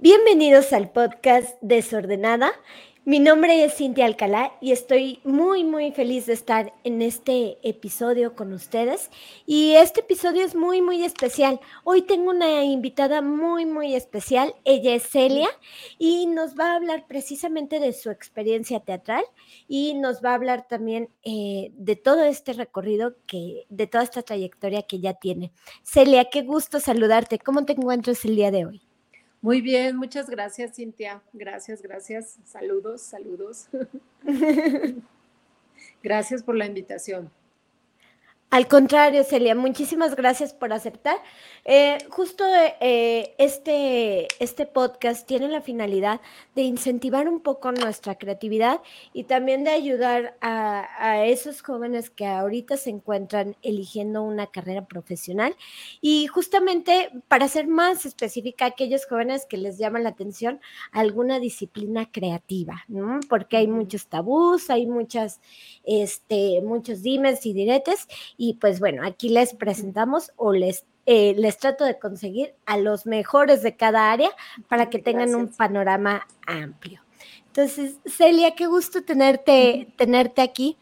Bienvenidos al podcast Desordenada. Mi nombre es Cintia Alcalá y estoy muy, muy feliz de estar en este episodio con ustedes. Y este episodio es muy, muy especial. Hoy tengo una invitada muy, muy especial. Ella es Celia y nos va a hablar precisamente de su experiencia teatral y nos va a hablar también eh, de todo este recorrido, que, de toda esta trayectoria que ya tiene. Celia, qué gusto saludarte. ¿Cómo te encuentras el día de hoy? Muy bien, muchas gracias, Cintia. Gracias, gracias. Saludos, saludos. gracias por la invitación. Al contrario, Celia, muchísimas gracias por aceptar. Eh, justo eh, este, este podcast tiene la finalidad de incentivar un poco nuestra creatividad y también de ayudar a, a, esos jóvenes que ahorita se encuentran eligiendo una carrera profesional y justamente para ser más específica, aquellos jóvenes que les llaman la atención alguna disciplina creativa, ¿no? Porque hay muchos tabús, hay muchas, este, muchos dimes y diretes y pues bueno, aquí les presentamos o les, eh, les trato de conseguir a los mejores de cada área para que tengan un panorama amplio. Entonces, Celia, qué gusto tenerte, tenerte aquí.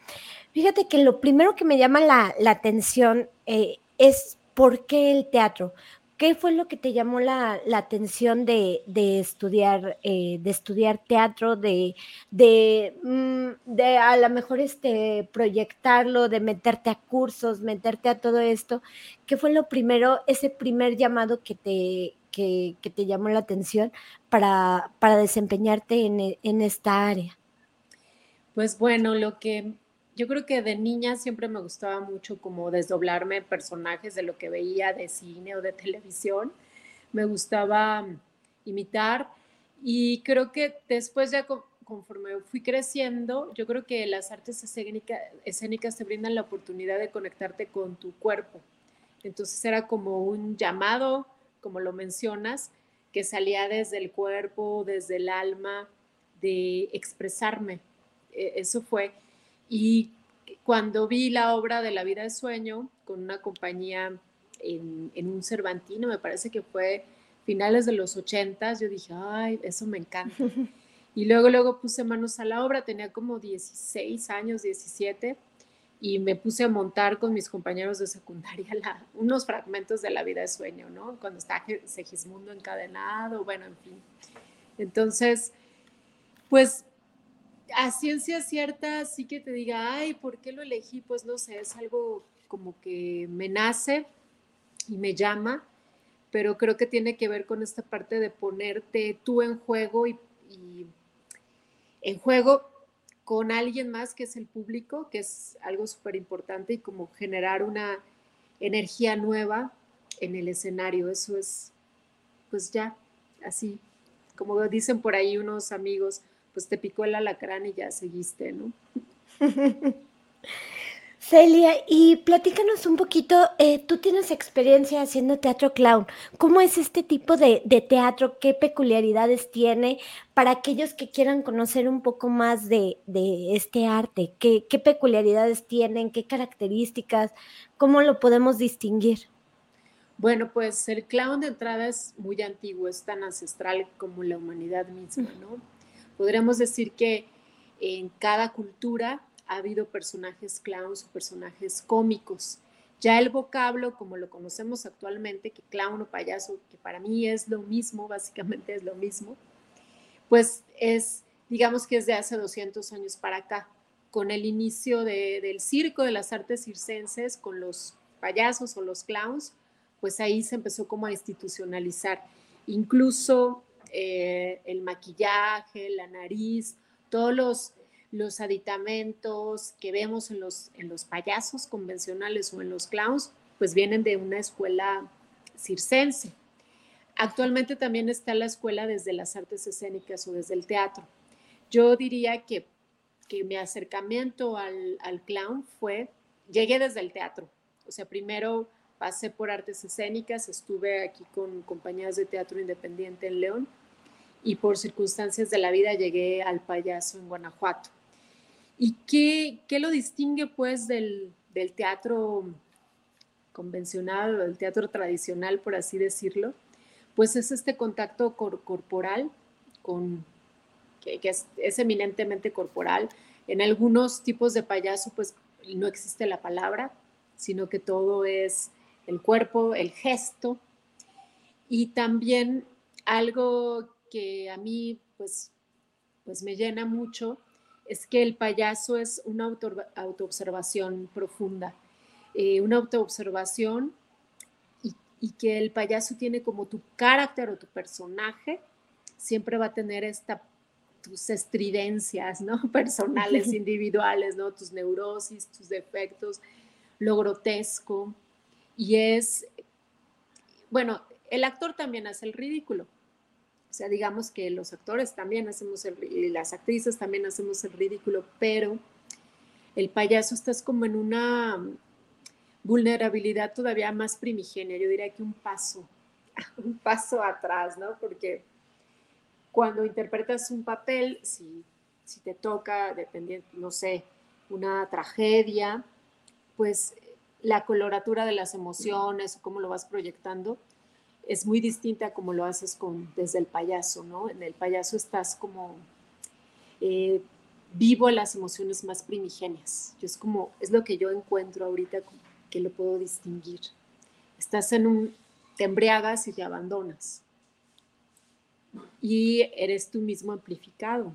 Fíjate que lo primero que me llama la, la atención eh, es por qué el teatro. ¿Qué fue lo que te llamó la, la atención de, de estudiar, eh, de estudiar teatro, de, de, mm, de, a lo mejor este, proyectarlo, de meterte a cursos, meterte a todo esto? ¿Qué fue lo primero, ese primer llamado que te, que, que te llamó la atención para, para desempeñarte en, en esta área? Pues bueno, lo que yo creo que de niña siempre me gustaba mucho como desdoblarme personajes de lo que veía de cine o de televisión. Me gustaba mm, imitar y creo que después ya conforme fui creciendo, yo creo que las artes escénicas te brindan la oportunidad de conectarte con tu cuerpo. Entonces era como un llamado, como lo mencionas, que salía desde el cuerpo, desde el alma, de expresarme. E, eso fue. Y cuando vi la obra de La vida de sueño con una compañía en, un Cervantino, me parece que fue finales de los ochentas, yo dije, ay, eso me encanta. Y luego, luego puse manos a la obra, tenía como 16 años, 17, y me puse a montar con mis compañeros de secundaria unos fragmentos de la vida de sueño, ¿no? Cuando está Segismundo encadenado, bueno, en fin. Entonces, pues a ciencia cierta sí que te diga, ay, ¿por qué lo elegí? Pues no sé, es algo como que me nace y me llama, pero creo que tiene que ver con esta parte de ponerte tú en juego y, en juego con alguien más que es el público, que es algo súper importante y como generar una energía nueva en el escenario. Eso es, pues ya, así, como dicen por ahí unos amigos, pues te picó el alacrán y ya seguiste, ¿no? Celia, y platícanos un poquito, eh, tú tienes experiencia haciendo teatro clown. ¿Cómo es este tipo de, de, teatro? ¿Qué peculiaridades tiene para aquellos que quieran conocer un poco más de, de este arte? ¿Qué, ¿Qué, peculiaridades tienen? ¿Qué características? ¿Cómo lo podemos distinguir? Bueno, pues el clown de entrada es muy antiguo, es tan ancestral como la humanidad misma, ¿no? Podríamos decir que en cada cultura ha habido personajes clowns o personajes cómicos. Ya el vocablo, como lo conocemos actualmente, que clown o payaso, que para mí es lo mismo, básicamente es lo mismo, pues es, digamos que es de hace 200 años para acá, con el inicio de, del circo de las artes circenses, con los payasos o los clowns, pues ahí se empezó como a institucionalizar. Incluso eh, el maquillaje, la nariz, todos los, los aditamentos que vemos en los, en los payasos convencionales o en los clowns, pues vienen de una escuela circense. Actualmente también está la escuela desde las artes escénicas o desde el teatro. Yo diría que, que mi acercamiento al, al clown fue, llegué desde el teatro. O sea, primero pasé por artes escénicas, estuve aquí con compañías de teatro independiente en León y por circunstancias de la vida llegué al payaso en Guanajuato. ¿Y qué, qué lo distingue pues del, del teatro convencional o del teatro tradicional, por así decirlo? pues es este contacto corporal con, que, es, es, eminentemente corporal. En algunos tipos de payaso, pues no existe la palabra, sino que todo es el cuerpo, el gesto. Y también algo que a mí, pues, pues me llena mucho, es que el payaso es una auto, autoobservación profunda, eh, una autoobservación y, y que el payaso tiene como tu carácter o tu personaje, siempre va a tener esta tus estridencias, ¿no? Personales, individuales, ¿no? Tus neurosis, tus defectos, lo grotesco. Y es, bueno, el actor también hace el ridículo. O sea, digamos que los actores también hacemos el y las actrices también hacemos el ridículo, pero el payaso estás como en una vulnerabilidad todavía más primigenia. Yo diría que un paso, un paso atrás, ¿no? Porque cuando interpretas un papel, si, si te toca, dependiendo, no sé, una tragedia, pues la coloratura de las emociones, cómo lo vas proyectando, es muy distinta a como lo haces con, desde el payaso, ¿no? En el payaso estás como eh, vivo las emociones más primigenias. Yo es como, es lo que yo encuentro ahorita que lo puedo distinguir. Estás en un, te embriagas y te abandonas y eres tú mismo amplificado.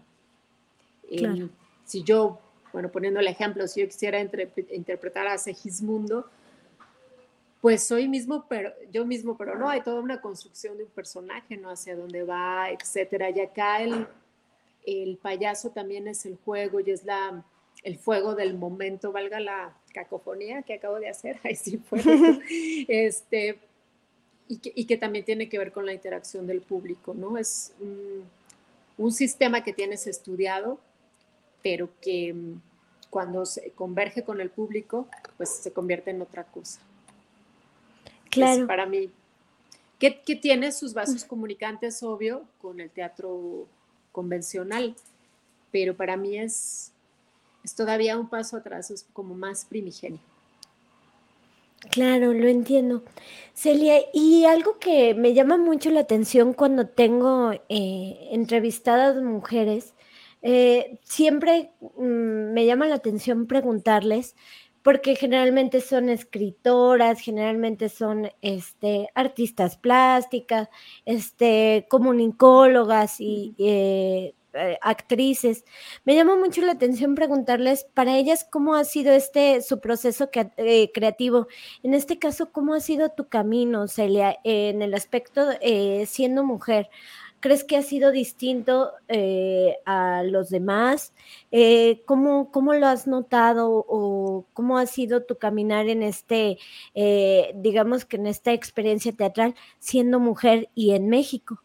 Em, si yo, bueno, poniendo el ejemplo, si yo quisiera interpretar a Segismundo, pues soy mismo, pero yo mismo, pero no, hay toda una construcción de un personaje, ¿no? Hacia dónde va, etcétera. Y acá el, el payaso también es el juego y es la, el fuego del momento, valga la cacofonía que acabo de hacer, ahí sí fue. este, y que, también tiene que ver con la interacción del público, ¿no? Es un, sistema que tienes estudiado, pero que mm, cuando se converge con el público, pues se convierte en otra cosa. Claro. para mí, que, tiene sus vasos comunicantes, obvio, con el teatro convencional, pero para mí es, es todavía un paso atrás, es como más primigenio. Claro, lo entiendo. Celia, y algo que me llama mucho la atención cuando tengo eh, entrevistadas mujeres, eh, siempre mm, me llama la atención preguntarles, porque generalmente son escritoras, generalmente son este, artistas plásticas, este, comunicólogas y eh, eh, actrices. Me llama mucho la atención preguntarles para ellas cómo ha sido este su proceso eh, creativo. En este caso, ¿cómo ha sido tu camino, Celia, en el aspecto eh, siendo mujer? ¿Crees que ha sido distinto a los demás? ¿cómo, ¿cómo, lo has notado o cómo ha sido tu caminar en este, digamos que en esta experiencia teatral siendo mujer y en México?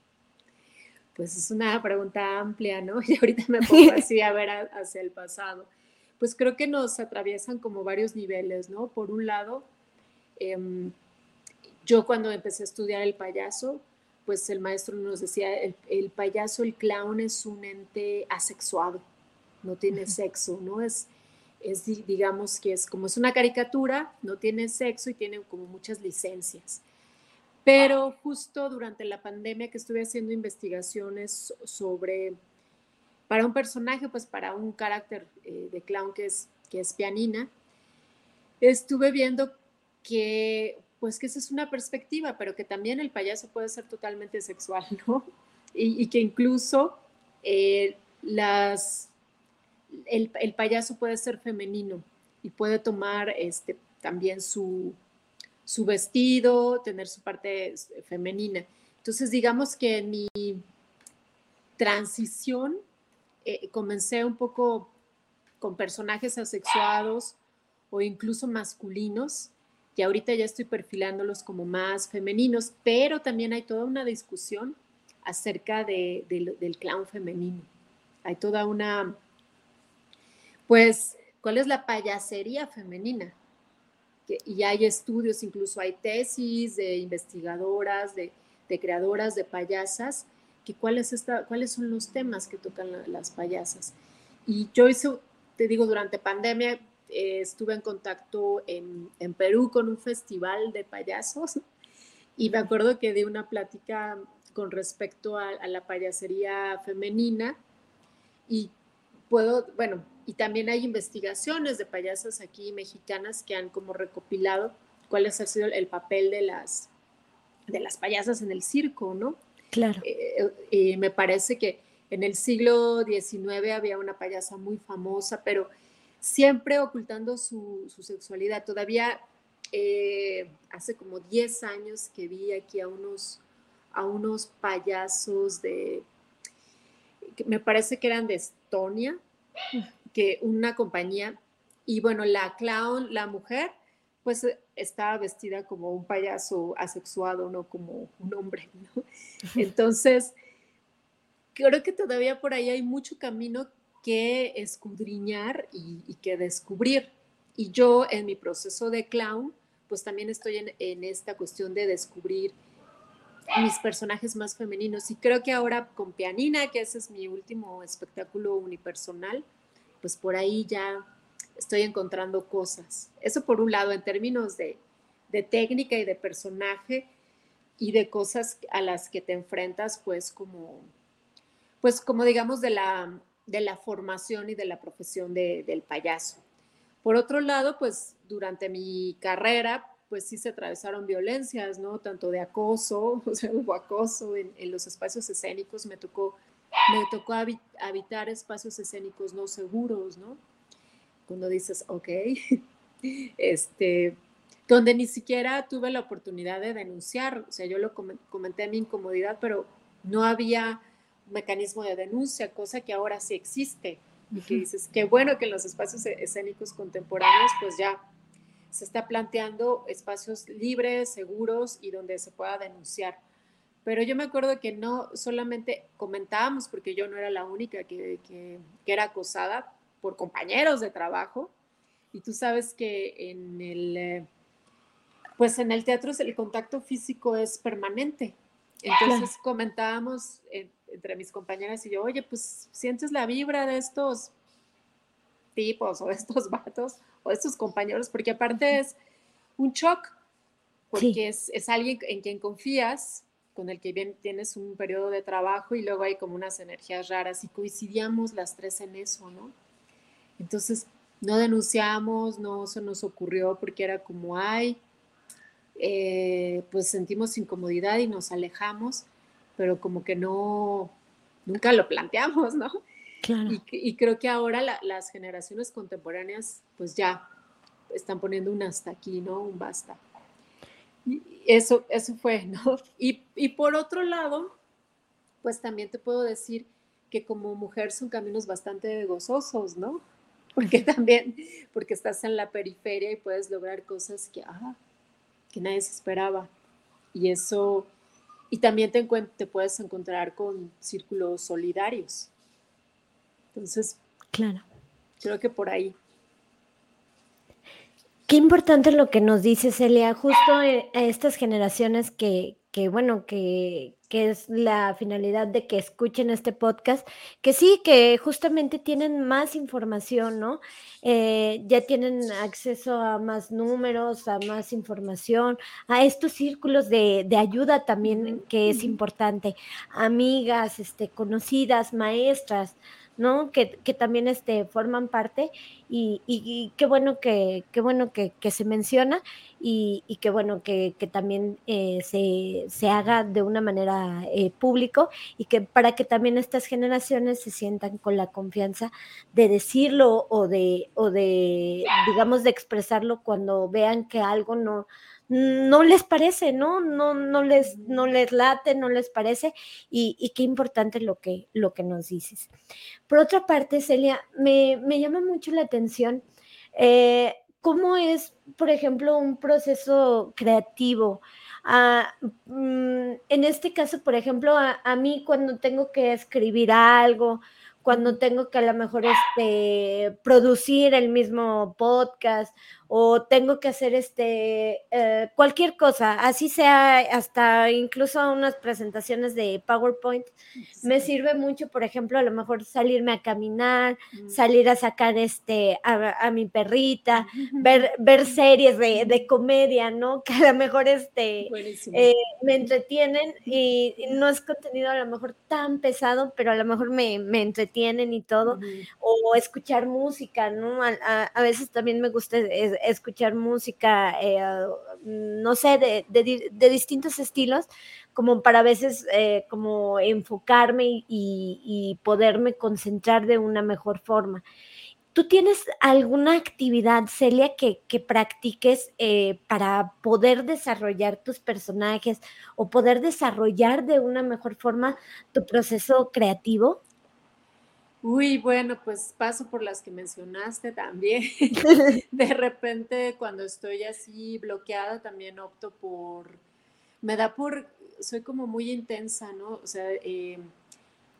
Pues es una pregunta amplia, ¿no? Y ahorita me pongo así a ver hacia el pasado. Pues creo que nos atraviesan como varios niveles, ¿no? Por un lado, em, yo cuando empecé a estudiar el payaso, pues el maestro nos decía, el, payaso, el clown es un ente asexuado, no tiene sexo, ¿no? Es, es, digamos que es como es una caricatura, no tiene sexo y tiene como muchas licencias. Pero justo durante la pandemia que estuve haciendo investigaciones sobre, para un personaje, pues para un carácter eh, de clown que es, que es pianina, estuve viendo que, pues que esa es una perspectiva, pero que también el payaso puede ser totalmente sexual, ¿no? Y, que incluso eh, las, el, payaso puede ser femenino y puede tomar este, también su, su vestido, tener su parte femenina. Entonces, digamos que en mi transición eh, comencé un poco con personajes asexuados o incluso masculinos, y ahorita ya estoy perfilándolos como más femeninos, pero también hay toda una discusión acerca del clown femenino. Hay toda una, pues, ¿cuál es la payasería femenina? y hay estudios, incluso hay tesis de investigadoras, de, creadoras de payasas, que cuáles, cuáles son los temas que tocan las payasas. Y yo hice, te digo, durante pandemia eh, estuve en contacto en, Perú con un festival de payasos Y me acuerdo que di una plática con respecto a, a la payasería femenina y puedo, bueno, y también hay investigaciones de payasas aquí mexicanas que han como recopilado cuál ha sido el papel de las, de las payasas en el circo, ¿no? Claro. Eh, y me parece que en el siglo XIX había una payasa muy famosa, pero siempre ocultando su, sexualidad. Todavía eh, hace como 10 años que vi aquí a unos, a unos payasos de, me parece que eran de Estonia, que una compañía, y bueno, la clown, la mujer, pues eh, estaba vestida como un payaso asexuado, no como un hombre, ¿no? Entonces, creo que todavía por ahí hay mucho camino escudriñar y, que descubrir. Y yo en mi proceso de clown, pues también estoy en, esta cuestión de descubrir mis personajes más femeninos. Y creo que ahora con Pianina, que ese es mi último espectáculo unipersonal, pues por ahí ya estoy encontrando cosas. Eso por un lado, en términos de, técnica y de personaje y de cosas a las que te enfrentas, pues como, pues como digamos de la, de la formación y de la profesión del payaso. Por otro lado, pues durante mi carrera, pues sí se atravesaron violencias, ¿no? Tanto de acoso, o sea, hubo acoso en, en los espacios escénicos, me tocó me tocó habitar espacios escénicos no seguros, ¿no? Cuando dices, ok, este, donde ni siquiera tuve la oportunidad de denunciar, o sea, yo lo comenté mi incomodidad, pero no había mecanismo de denuncia, cosa que ahora sí existe. Y que dices, qué bueno que en los espacios e-, escénicos contemporáneos, pues ya se está planteando espacios libres, seguros y donde se pueda denunciar. Pero yo me acuerdo que no solamente comentábamos, porque yo no era la única que, que, era acosada por compañeros de trabajo, y tú sabes que en el, eh, pues en el teatro el contacto físico es permanente. Entonces comentábamos entre mis compañeras y yo, oye, pues sientes la vibra de estos tipos o de estos vatos o de estos compañeros, porque aparte es un shock, porque es, es, alguien en quien confías, con el que bien tienes un periodo de trabajo y luego hay como unas energías raras y coincidíamos las tres en eso, ¿no? Entonces, no denunciamos, no se nos ocurrió porque era como, ay, eh, pues sentimos incomodidad y nos alejamos, pero como que no, nunca lo planteamos, ¿no? Claro. Y, creo que ahora las generaciones contemporáneas, pues ya están poniendo un hasta aquí, ¿no? Un basta. Eso, eso fue, ¿no? Y, y por otro lado, pues también te puedo decir que como mujer son caminos bastante gozosos, ¿no? Porque también, porque estás en la periferia y puedes lograr cosas que, ah, que nadie se esperaba. Y eso, y también te, te puedes encontrar con círculos solidarios. Entonces, claro. Creo que por ahí. Qué importante lo que nos dice Celia, justo eh, a estas generaciones que, que bueno, que, que, es la finalidad de que escuchen este podcast, que sí, que justamente tienen más información, ¿no? Eh, ya tienen acceso a más números, a más información, a estos círculos de, de ayuda también, que es importante, amigas, este, conocidas, maestras, ¿no? Que, también este, forman parte y, qué bueno que, bueno que, se menciona y, y, qué bueno que, también eh, se, se, haga de una manera eh, público y que para que también estas generaciones se sientan con la confianza de decirlo o de, o de digamos, de expresarlo cuando vean que algo no, no les parece, ¿no? No, no, les, no les late, no les parece, y, qué importante lo que, lo que nos dices. Por otra parte, Celia, me, llama mucho la atención eh, cómo es, por ejemplo, un proceso creativo. Ah, mm, en este caso, por ejemplo, a, a, mí cuando tengo que escribir algo, cuando tengo que a lo mejor este, producir el mismo podcast o tengo que hacer este eh, cualquier cosa, así sea hasta incluso unas presentaciones de PowerPoint, me sirve mucho, por ejemplo, a lo mejor salirme a caminar, mm. salir a sacar este a, mi perrita, ver, ver series de, comedia, ¿no? Que a lo mejor este eh, me entretienen y, no es contenido a lo mejor tan pesado, pero a lo mejor me, entretienen y todo, o escuchar música, ¿no? A, veces también me gusta escuchar música, eh, no sé, de, distintos estilos, como para a veces eh, como enfocarme y, poderme concentrar de una mejor forma. ¿Tú tienes alguna actividad, Celia, que, practiques eh, para poder desarrollar tus personajes o poder desarrollar de una mejor forma tu proceso creativo? Uy, bueno, pues paso por las que mencionaste también. de repente cuando estoy así bloqueada también opto por, me da por, soy como muy intensa, ¿no? O sea, eh,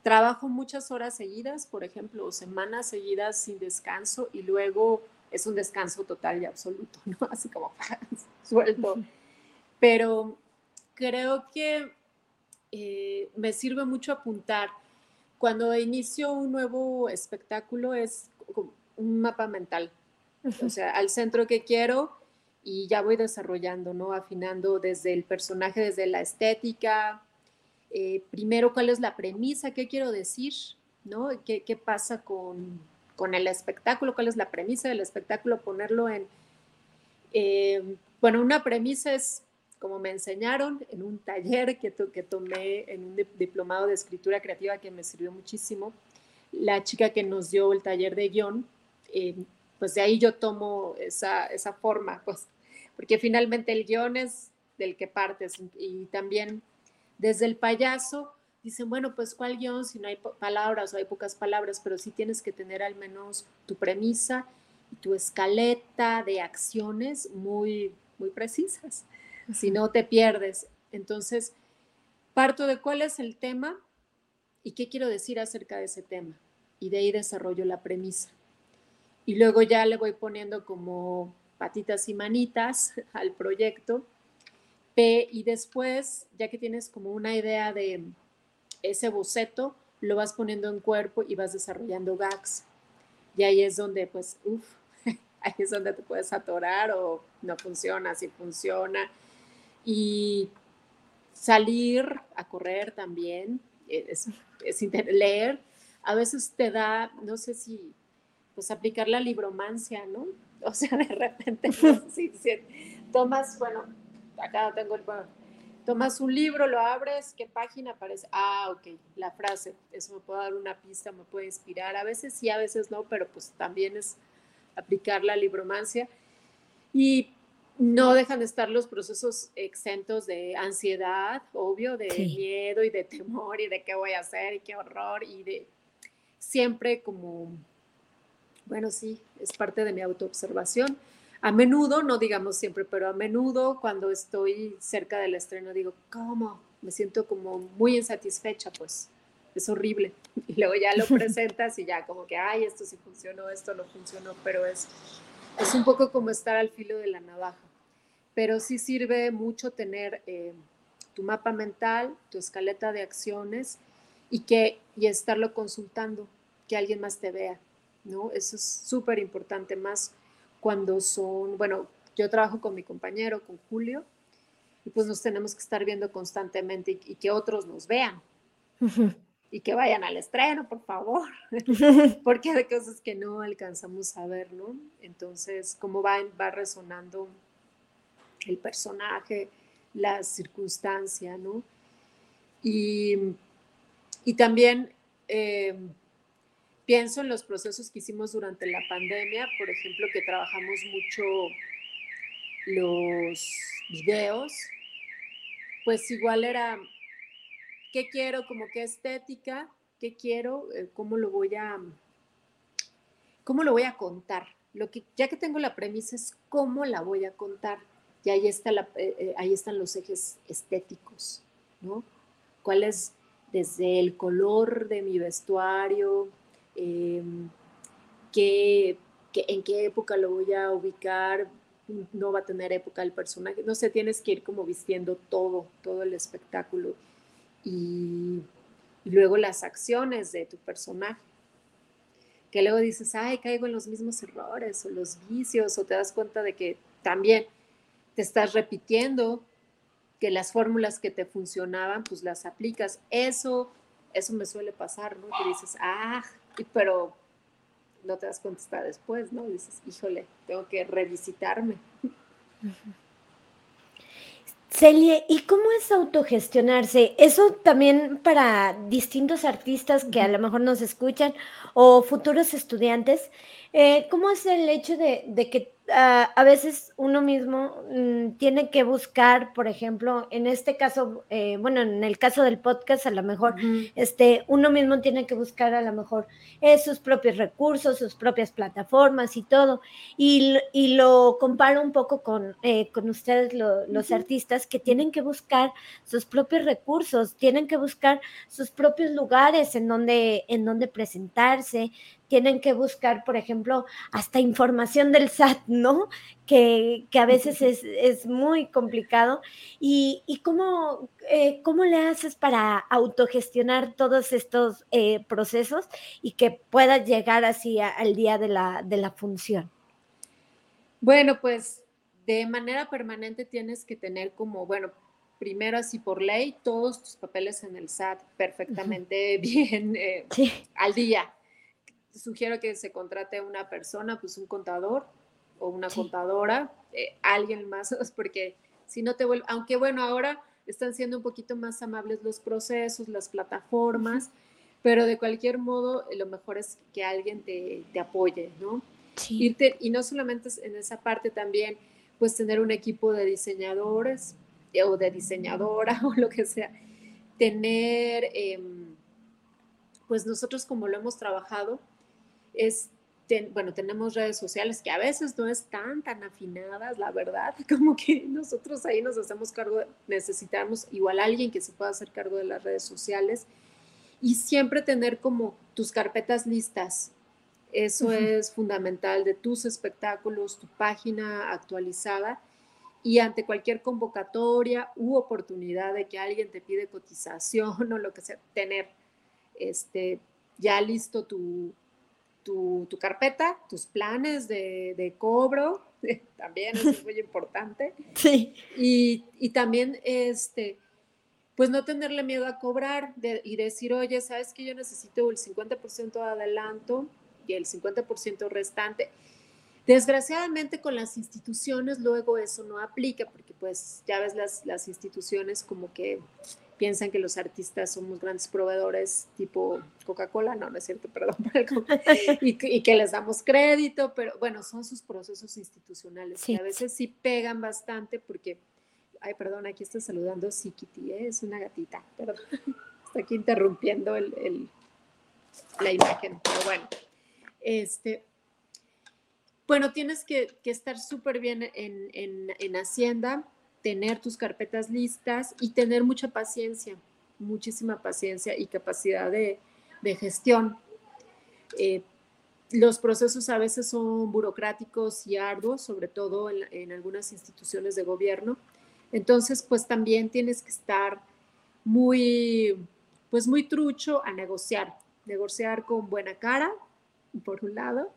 trabajo muchas horas seguidas, por ejemplo, semanas seguidas sin descanso y luego es un descanso total y absoluto, ¿no? Así como suelto. Pero creo que eh, me sirve mucho apuntar cuando inicio un nuevo espectáculo es un mapa mental, o sea, al centro que quiero y ya voy desarrollando, ¿no? Afinando desde el personaje, desde la estética, eh, primero cuál es la premisa, qué quiero decir, ¿no? ¿Qué, pasa con, el espectáculo? ¿Cuál es la premisa del espectáculo? Ponerlo en... Eh, bueno, una premisa es como me enseñaron en un taller que, que tomé en un diplomado de escritura creativa que me sirvió muchísimo, la chica que nos dio el taller de guion, eh, pues de ahí yo tomo esa, esa forma, pues, porque finalmente el guion es del que partes y también desde el payaso dicen, bueno, pues cuál guion si no hay palabras o hay pocas palabras, pero sí tienes que tener al menos tu premisa y tu escaleta de acciones muy, muy precisas si no te pierdes. Entonces, parto de cuál es el tema y qué quiero decir acerca de ese tema. Y de ahí desarrollo la premisa. Y luego ya le voy poniendo como patitas y manitas al proyecto. Y después, ya que tienes como una idea de ese boceto, lo vas poniendo en cuerpo y vas desarrollando gags. Y ahí es donde, pues, uff, ahí es donde te puedes atorar o no funciona, si funciona y salir a correr también, es, leer, a veces te da, no sé si, pues aplicar la libromancia, ¿no? O sea, de repente, si, tomas, bueno, acá tengo el, tomas un libro, lo abres, ¿qué página aparece? Ah, ok, la frase, eso me puede dar una pista, me puede inspirar, a veces sí, a veces no, pero pues también es aplicar la libromancia. Y no dejan de estar los procesos exentos de ansiedad, obvio, de miedo y de temor y de qué voy a hacer y qué horror y de siempre como, bueno, sí, es parte de mi autoobservación. A menudo, no digamos siempre, pero a menudo cuando estoy cerca del estreno digo, ¿cómo? Me siento como muy insatisfecha, pues es horrible. Y luego ya lo presentas y ya como que, ay, esto sí funcionó, esto no funcionó, pero es, es un poco como estar al filo de la navaja pero sí sirve mucho tener eh, tu mapa mental, tu escaleta de acciones y, que, y estarlo consultando, que alguien más te vea, ¿no? Eso es súper importante, más cuando son, bueno, yo trabajo con mi compañero, con Julio, y pues nos tenemos que estar viendo constantemente y, que otros nos vean. y que vayan al estreno, por favor, porque hay cosas que no alcanzamos a ver, ¿no? Entonces, cómo va, va resonando el personaje, la circunstancia, ¿no? Y, también eh, pienso en los procesos que hicimos durante la pandemia, por ejemplo, que trabajamos mucho los videos, pues igual era, ¿qué quiero? Como qué estética, ¿qué quiero? Eh, ¿Cómo lo voy a, cómo lo voy a contar? Lo que, ya que tengo la premisa es cómo la voy a contar y ahí, está eh, eh, ahí están los ejes estéticos, ¿no? ¿Cuál es desde el color de mi vestuario? Em, qué, en qué época lo voy a ubicar, no va a tener época el personaje, no sé, tienes que ir como vistiendo todo, todo el espectáculo y, y luego las acciones de tu personaje que luego dices, ay, caigo en los mismos errores o los vicios, o te das cuenta de que también te estás repitiendo, que las fórmulas que te funcionaban, pues las aplicas. Eso, eso me suele pasar, ¿no? Que dices, ah, pero no te das cuenta hasta después, ¿no? Dices, híjole, tengo que revisitarme. Celia, ¿y cómo es autogestionarse? Eso también para distintos artistas que a lo mejor nos escuchan o futuros estudiantes, eh, ¿cómo es el hecho de, de que a veces uno mismo mm, tiene que buscar, por ejemplo, en este caso, eh, bueno, en el caso del podcast, a lo mejor, este, uno mismo tiene que buscar a lo mejor eh, sus propios recursos, sus propias plataformas y todo. Y, lo comparo un poco con, eh, con ustedes, los artistas, que tienen que buscar sus propios recursos, tienen que buscar sus propios lugares en donde, en donde presentarse, tienen que buscar, por ejemplo, hasta información del SAT, ¿no? Que, a veces es, muy complicado. ¿Y, cómo, eh, cómo, le haces para autogestionar todos estos eh, procesos y que puedas llegar así al día de la, de la función? Bueno, pues de manera permanente tienes que tener como, bueno, primero así por ley, todos tus papeles en el SAT perfectamente bien eh, al día sugiero que se contrate a una persona, pues un contador o una contadora, eh, alguien más, porque si no te vuelve, aunque bueno, ahora están siendo un poquito más amables los procesos, las plataformas, pero de cualquier modo lo mejor es que alguien te, apoye, ¿no? Irte, y no solamente en esa parte también, pues tener un equipo de diseñadores eh, o de diseñadora o lo que sea, tener, em, pues nosotros como lo hemos trabajado, es, bueno, tenemos redes sociales que a veces no están tan afinadas, la verdad, como que nosotros ahí nos hacemos cargo, necesitamos igual alguien que se pueda hacer cargo de las redes sociales y siempre tener como tus carpetas listas. Eso es fundamental de tus espectáculos, tu página actualizada y ante cualquier convocatoria u oportunidad de que alguien te pide cotización o lo que sea, tener este, ya listo tu, tu, carpeta, tus planes de, cobro, también eso es muy importante. Sí. Y, también, este, pues no tenerle miedo a cobrar y decir, oye, ¿sabes que yo necesito el 50% de adelanto y el 50% restante? Desgraciadamente con las instituciones luego eso no aplica porque pues ya ves las, las instituciones como que piensan que los artistas somos grandes proveedores tipo Coca-Cola, no, no es cierto, perdón, y, que les damos crédito, pero bueno, son sus procesos institucionales que a veces sí pegan bastante porque, ay, perdón, aquí está saludando Sikiti, ¿eh? es una gatita, perdón, está aquí interrumpiendo el, la imagen, pero bueno, este, bueno, tienes que, estar súper bien en, en Hacienda, tener tus carpetas listas y tener mucha paciencia, muchísima paciencia y capacidad de, gestión. Eh, los procesos a veces son burocráticos y arduos, sobre todo en, algunas instituciones de gobierno. Entonces, pues también tienes que estar muy, pues muy trucho a negociar, negociar con buena cara, por un lado,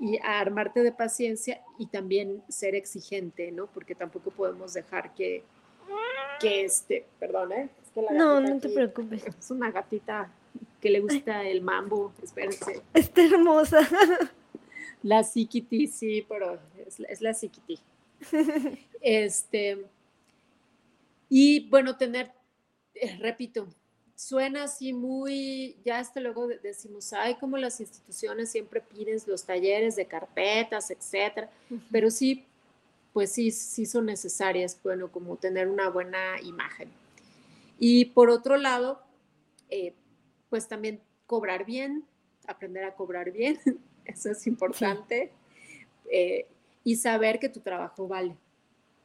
y a armarte de paciencia y también ser exigente, ¿no? Porque tampoco podemos dejar que, que este, perdón, ¿eh? no, no te preocupes. Es una gatita que le gusta el mambo, espérense. Está hermosa. La Sikiti, sí, pero es, la Sikiti. Este, y bueno, tener, eh, repito, suena así muy, ya hasta luego decimos, ay, como las instituciones siempre piden los talleres de carpetas, etcétera, pero sí, pues sí, sí son necesarias, bueno, como tener una buena imagen. Y por otro lado, eh, pues también cobrar bien, aprender a cobrar bien, eso es importante, eh, y saber que tu trabajo vale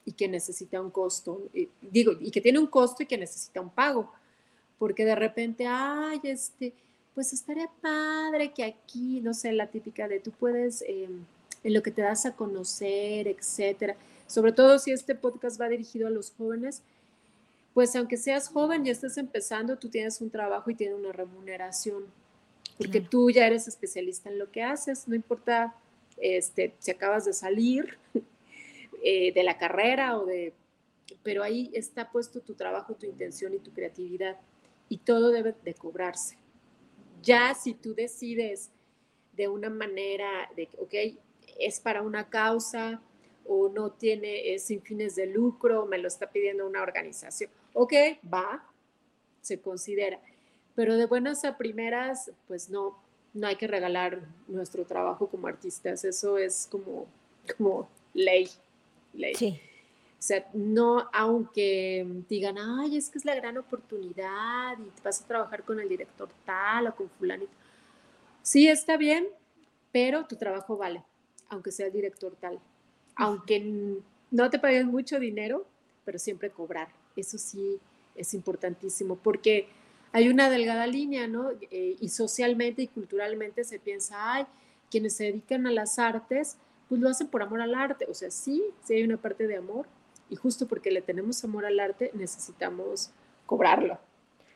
y que necesita un costo, digo, y que tiene un costo y que necesita un pago porque de repente, ay, este, pues estaría padre que aquí, no sé, la típica de tú puedes em, en lo que te das a conocer, etcétera. Sobre todo si este podcast va dirigido a los jóvenes, pues aunque seas joven y estés empezando, tú tienes un trabajo y tienes una remuneración, porque tú ya eres especialista en lo que haces, no importa este, si acabas de salir eh, de la carrera o de... Pero ahí está puesto tu trabajo, tu intención y tu creatividad y todo debe de cobrarse. Ya si tú decides de una manera de, ok, es para una causa o no tiene, sin fines de lucro, me lo está pidiendo una organización, ok, va, se considera. Pero de buenas a primeras, pues no, no hay que regalar nuestro trabajo como artistas, eso es como, como ley, ley. Sí. O sea, no, aunque digan, ay, es que es la gran oportunidad y vas a trabajar con el director tal o con fulanito. Sí, está bien, pero tu trabajo vale, aunque sea el director tal. Aunque no te paguen mucho dinero, pero siempre cobrar. Eso sí es importantísimo, porque hay una delgada línea, ¿no? Eh, y socialmente y culturalmente se piensa, ay, quienes se dedican a las artes, pues lo hacen por amor al arte. O sea, sí, sí hay una parte de amor, y justo porque le tenemos amor al arte, necesitamos cobrarlo.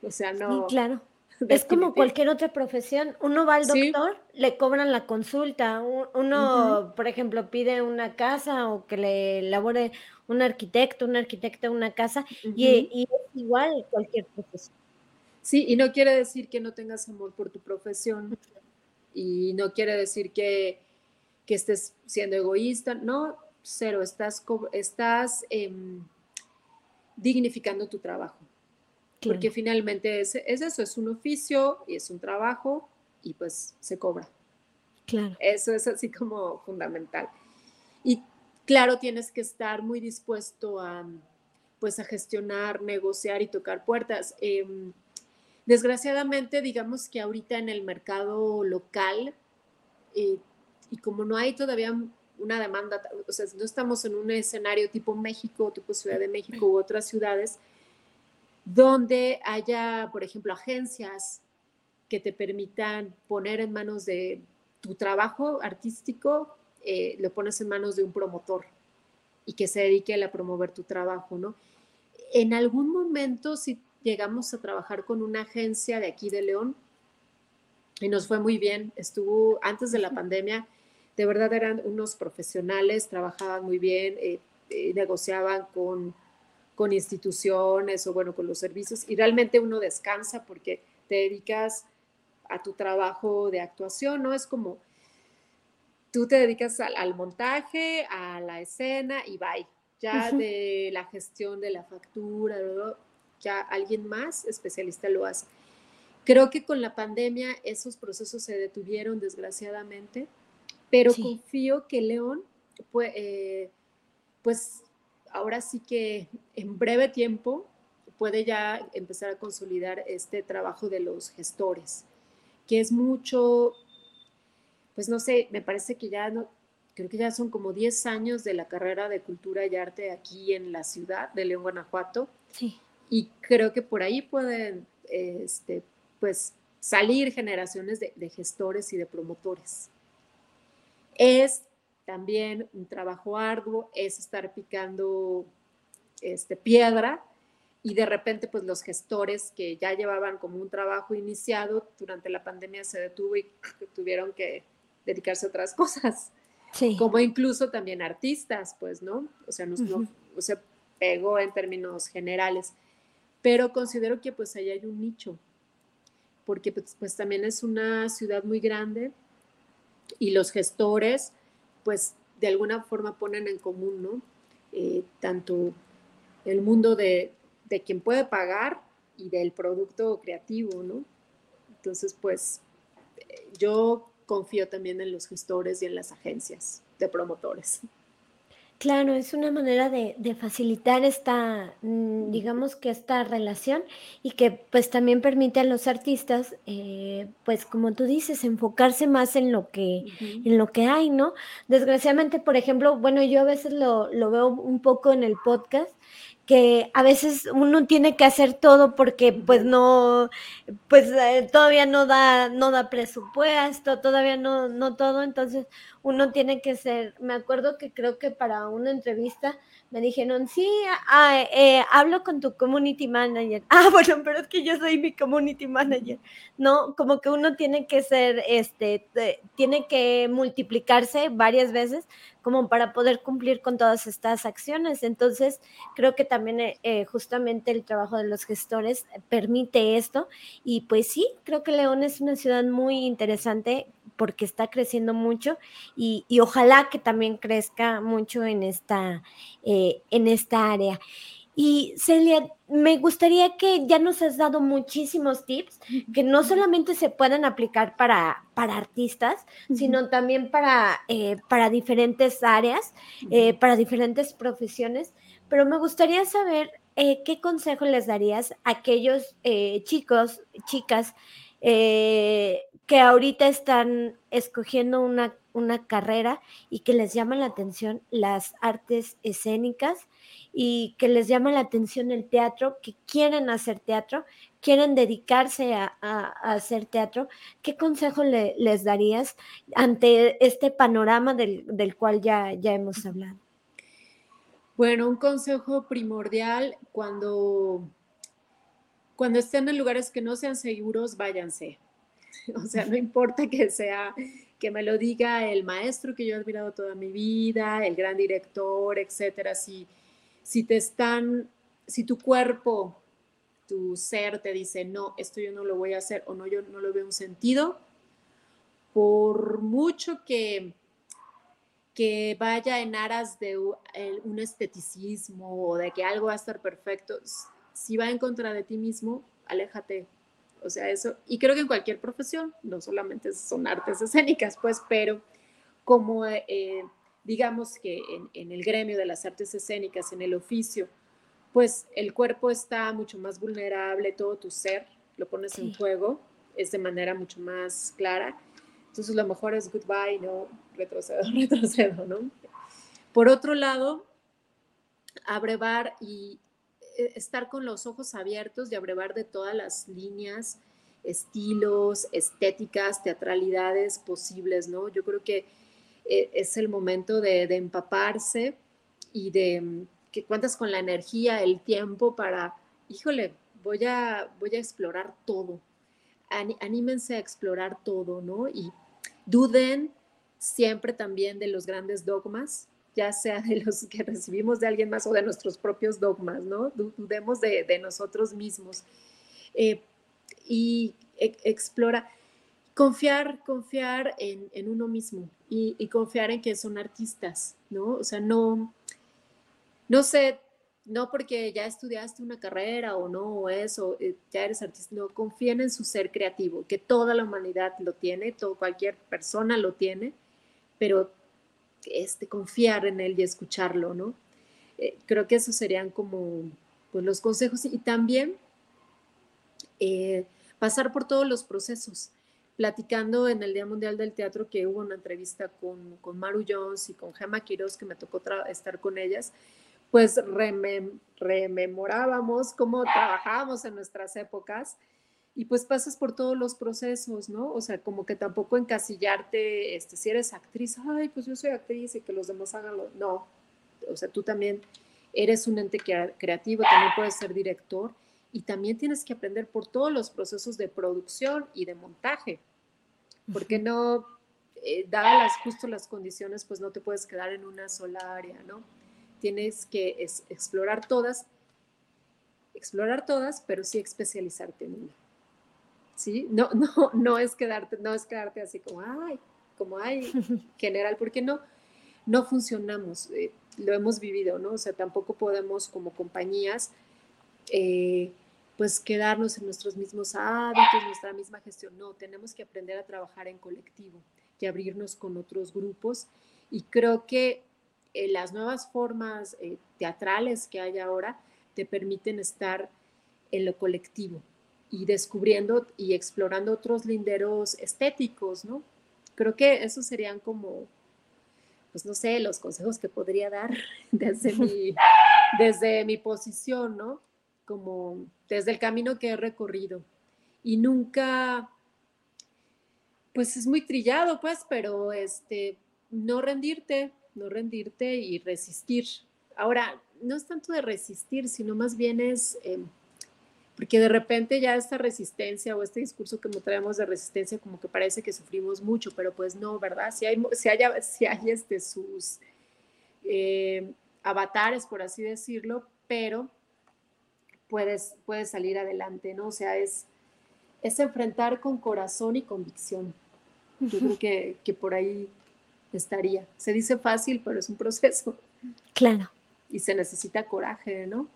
O sea, no. Sí, claro. Es como cualquier otra profesión. Uno va al doctor, le cobran la consulta. Uno, por ejemplo, pide una casa o que le elabore un arquitecto, un arquitecto una casa, y, y, es igual cualquier profesión. Sí, y no quiere decir que no tengas amor por tu profesión. Y no quiere decir que, que estés siendo egoísta. No, cero, estás, estás em, dignificando tu trabajo. Porque finalmente es, eso, es un oficio y es un trabajo y pues se cobra. Claro. Eso es así como fundamental. Y claro, tienes que estar muy dispuesto a, pues a gestionar, negociar y tocar puertas. Em, desgraciadamente, digamos que ahorita en el mercado local, eh, y como no hay todavía una demanda, o sea, no estamos en un escenario tipo México, tipo Ciudad de México u otras ciudades, donde haya, por ejemplo, agencias que te permitan poner en manos de tu trabajo artístico, eh, lo pones en manos de un promotor y que se dedique a promover tu trabajo, ¿no? En algún momento, si llegamos a trabajar con una agencia de aquí de León, y nos fue muy bien, estuvo antes de la pandemia, de verdad eran unos profesionales, trabajaban muy bien, eh, eh, negociaban con, con instituciones o bueno, con los servicios y realmente uno descansa porque te dedicas a tu trabajo de actuación, ¿no? Es como tú te dedicas al, montaje, a la escena y bye. Ya de la gestión de la factura, ya alguien más especialista lo hace. Creo que con la pandemia esos procesos se detuvieron desgraciadamente pero confío que León, pues, pues ahora sí que en breve tiempo puede ya empezar a consolidar este trabajo de los gestores, que es mucho, pues no sé, me parece que ya no, creo que ya son como 10 años de la carrera de cultura y arte aquí en la ciudad de León, Guanajuato. Sí. Y creo que por ahí pueden, este, pues, salir generaciones de, de gestores y de promotores. Es también un trabajo arduo, es estar picando este, piedra y de repente pues los gestores que ya llevaban como un trabajo iniciado durante la pandemia se detuvo y tuvieron que dedicarse a otras cosas. Sí. Como incluso también artistas, pues, ¿no? O sea, no, se pegó en términos generales. Pero considero que pues ahí hay un nicho, porque pues, pues también es una ciudad muy grande, y los gestores, pues de alguna forma ponen en común, ¿no? Eh, tanto el mundo de, de, quien puede pagar y del producto creativo, ¿no? Entonces, pues yo confío también en los gestores y en las agencias de promotores. Claro, es una manera de, facilitar esta, mm, digamos que esta relación y que pues también permite a los artistas, eh, pues como tú dices, enfocarse más en lo que, en lo que hay, ¿no? Desgraciadamente, por ejemplo, bueno, yo a veces lo, lo veo un poco en el podcast, que a veces uno tiene que hacer todo porque pues no, pues eh, todavía no da, no da presupuesto, todavía no, no todo, entonces uno tiene que ser, me acuerdo que creo que para una entrevista me dijeron, sí, eh, hablo con tu community manager. Ah, bueno, pero es que yo soy mi community manager. No, como que uno tiene que ser, este, tiene que multiplicarse varias veces como para poder cumplir con todas estas acciones. Entonces, creo que también eh, eh, justamente el trabajo de los gestores permite esto. Y pues sí, creo que León es una ciudad muy interesante porque está creciendo mucho y, ojalá que también crezca mucho en esta, eh, en esta área. Y Celia, me gustaría que ya nos has dado muchísimos tips que no solamente se pueden aplicar para, para artistas, sino también para, eh, para diferentes áreas, eh, para diferentes profesiones. Pero me gustaría saber qué consejo les darías a aquellos chicos, chicas, que ahorita están escogiendo una, una carrera y que les llama la atención las artes escénicas y que les llama la atención el teatro, que quieren hacer teatro, quieren dedicarse a, hacer teatro, ¿qué consejo les darías ante este panorama del, del cual ya, ya hemos hablado? Bueno, un consejo primordial cuando, cuando estén en lugares que no sean seguros, váyanse O sea, no importa que sea, que me lo diga el maestro que yo he admirado toda mi vida, el gran director, etcétera. Si, si te están, si tu cuerpo, tu ser te dice, no, esto yo no lo voy a hacer o no, yo no lo veo un sentido, por mucho que, que vaya en aras de un esteticismo o de que algo va a estar perfecto, si va en contra de ti mismo, aléjate, o sea, eso, y creo que en cualquier profesión, no solamente son artes escénicas, pues, pero como eh, digamos que en, el gremio de las artes escénicas, en el oficio, pues el cuerpo está mucho más vulnerable, todo tu ser lo pones en juego, es de manera mucho más clara. Entonces lo mejor es goodbye, no retrocedo, retrocedo, ¿no? Por otro lado, abrevar y estar con los ojos abiertos y abrevar de todas las líneas, estilos, estéticas, teatralidades posibles, ¿no? Yo creo que eh, es el momento de, empaparse y de mm, que cuentas con la energía, el tiempo para, híjole, voy a, voy a explorar todo. anímense a explorar todo, ¿no? Y duden siempre también de los grandes dogmas, ya sea de los que recibimos de alguien más o de nuestros propios dogmas, ¿no? Dudemos de, nosotros mismos. Eh, y e, explora, confiar, confiar en, uno mismo y, confiar en que son artistas, ¿no? O sea, no, no sé, no porque ya estudiaste una carrera o no, o eso, eh, ya eres artista, no, confíen en su ser creativo, que toda la humanidad lo tiene, todo, cualquier persona lo tiene, pero este, confiar en él y escucharlo, ¿no? Eh, creo que esos serían como pues, los consejos y también eh, pasar por todos los procesos. Platicando en el Día Mundial del Teatro, que hubo una entrevista con, con Maru Jones y con Gemma Quiroz, que me tocó estar con ellas, pues rememorábamos cómo trabajábamos en nuestras épocas y pues pasas por todos los procesos, ¿no? O sea, como que tampoco encasillarte, este, si eres actriz, ay, pues yo soy actriz y que los demás hagan lo... No, o sea, tú también eres un ente creativo, también puedes ser director y también tienes que aprender por todos los procesos de producción y de montaje, porque no, eh, dadas las, justo las condiciones, pues no te puedes quedar en una sola área, ¿no? Tienes que explorar todas, explorar todas, pero sí especializarte en una. ¿Sí? No, no, no es quedarte, no es quedarte así como, ay, como, ay, general, porque no, no funcionamos, eh, lo hemos vivido, ¿no? O sea, tampoco podemos como compañías, eh, pues quedarnos en nuestros mismos hábitos, nuestra misma gestión, no, tenemos que aprender a trabajar en colectivo y abrirnos con otros grupos y creo que eh, las nuevas formas teatrales que hay ahora te permiten estar en lo colectivo, y descubriendo y explorando otros linderos estéticos, ¿no? Creo que esos serían como, pues no sé, los consejos que podría dar desde mi, desde mi posición, ¿no? Como desde el camino que he recorrido. Y nunca, pues es muy trillado, pues, pero este, no rendirte, no rendirte y resistir. Ahora, no es tanto de resistir, sino más bien es, em, porque de repente ya esta resistencia o este discurso que traemos de resistencia como que parece que sufrimos mucho, pero pues no, ¿verdad? Si hay, si hay, si hay este, sus eh, avatares, por así decirlo, pero puedes, puedes salir adelante, ¿no? O sea, es, es enfrentar con corazón y convicción. Yo creo que, que por ahí estaría. Se dice fácil, pero es un proceso. Claro. Y se necesita coraje, ¿no?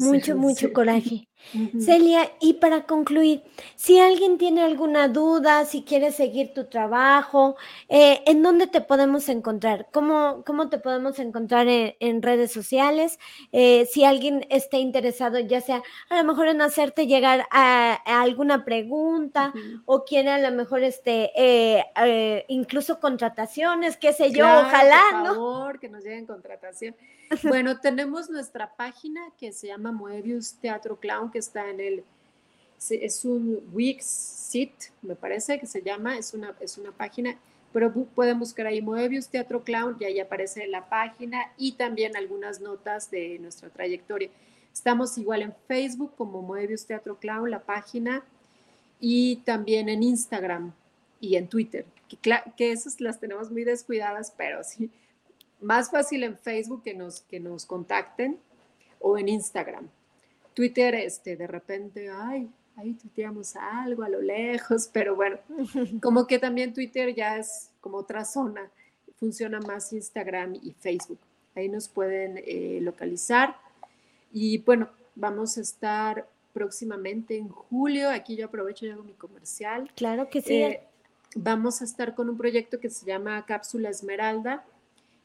Mucho, mucho coraje. Celia, y para concluir, si alguien tiene alguna duda, si quiere seguir tu trabajo, eh, ¿en dónde te podemos encontrar? ¿Cómo, cómo te podemos encontrar en, redes sociales? Eh, si alguien está interesado, ya sea a lo mejor en hacerte llegar a, alguna pregunta o quiere a lo mejor este, eh, incluso contrataciones, qué sé yo, ojalá, por favor, que nos lleguen contratación. Bueno, tenemos nuestra página que se llama Moebius Teatro Clown, que está en el, es un Wixit, me parece que se llama, es una, es una página, pero pueden buscar ahí Moebius Teatro Clown y ahí aparece la página y también algunas notas de nuestra trayectoria. Estamos igual en Facebook como Moebius Teatro Clown, la página, y también en Instagram y en Twitter, que, que esas las tenemos muy descuidadas, pero sí, más fácil en Facebook que nos, que nos contacten o en Instagram. Twitter, este, de repente, ay, ahí tuiteamos algo a lo lejos, pero bueno, como que también Twitter ya es como otra zona, funciona más Instagram y Facebook. Ahí nos pueden eh, localizar. Y bueno, vamos a estar próximamente en julio, aquí yo aprovecho y hago mi comercial. Claro que sí. Eh, vamos a estar con un proyecto que se llama Cápsula Esmeralda,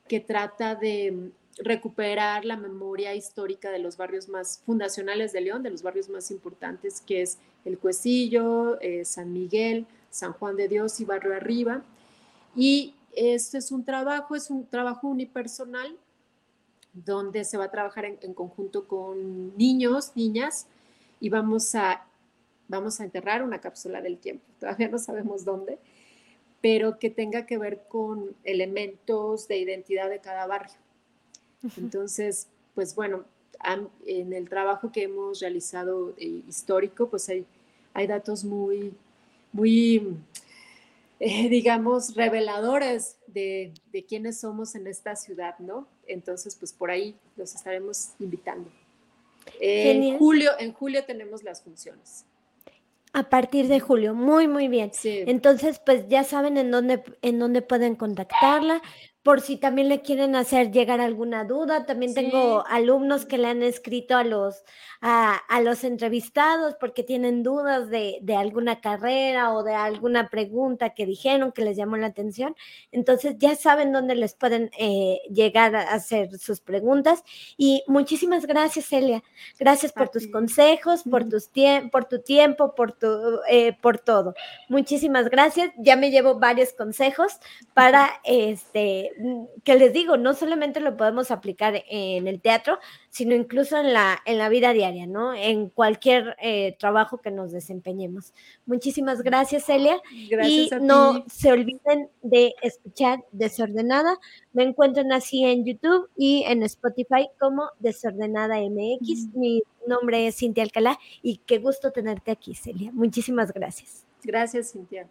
que trata de recuperar la memoria histórica de los barrios más fundacionales de León, de los barrios más importantes, que es el Cuecillo, eh, San Miguel, San Juan de Dios y Barrio Arriba. Y este es un trabajo, es un trabajo unipersonal donde se va a trabajar en, conjunto con niños, niñas, y vamos a, vamos a enterrar una cápsula del tiempo. Todavía no sabemos dónde, pero que tenga que ver con elementos de identidad de cada barrio. Entonces, pues bueno, en el trabajo que hemos realizado eh, histórico, pues hay, hay datos muy, muy, eh, digamos, reveladores de, de, quiénes somos en esta ciudad, ¿no? Entonces, pues por ahí los estaremos invitando. En julio, en julio tenemos las funciones. A partir de julio, muy, muy bien. Entonces, pues ya saben en dónde, en dónde pueden contactarla por si también le quieren hacer llegar alguna duda. También tengo alumnos que le han escrito a los, a, los entrevistados porque tienen dudas de, alguna carrera o de alguna pregunta que dijeron que les llamó la atención. Entonces ya saben dónde les pueden eh, llegar a hacer sus preguntas. Y muchísimas gracias, Celia. Gracias por tus consejos, por, tus por tu tiempo, por, tu, eh, por todo. Muchísimas gracias. Ya me llevo varios consejos para este que les digo, no solamente lo podemos aplicar en el teatro, sino incluso en la, en la vida diaria, ¿no? En cualquier eh, trabajo que nos desempeñemos. Muchísimas gracias, Celia. Gracias y no se olviden de escuchar Desordenada. Me encuentran así en YouTube y en Spotify como Desordenada MX. Mi nombre es Cintia Alcalá y qué gusto tenerte aquí, Celia. Muchísimas gracias. Gracias, Cintia.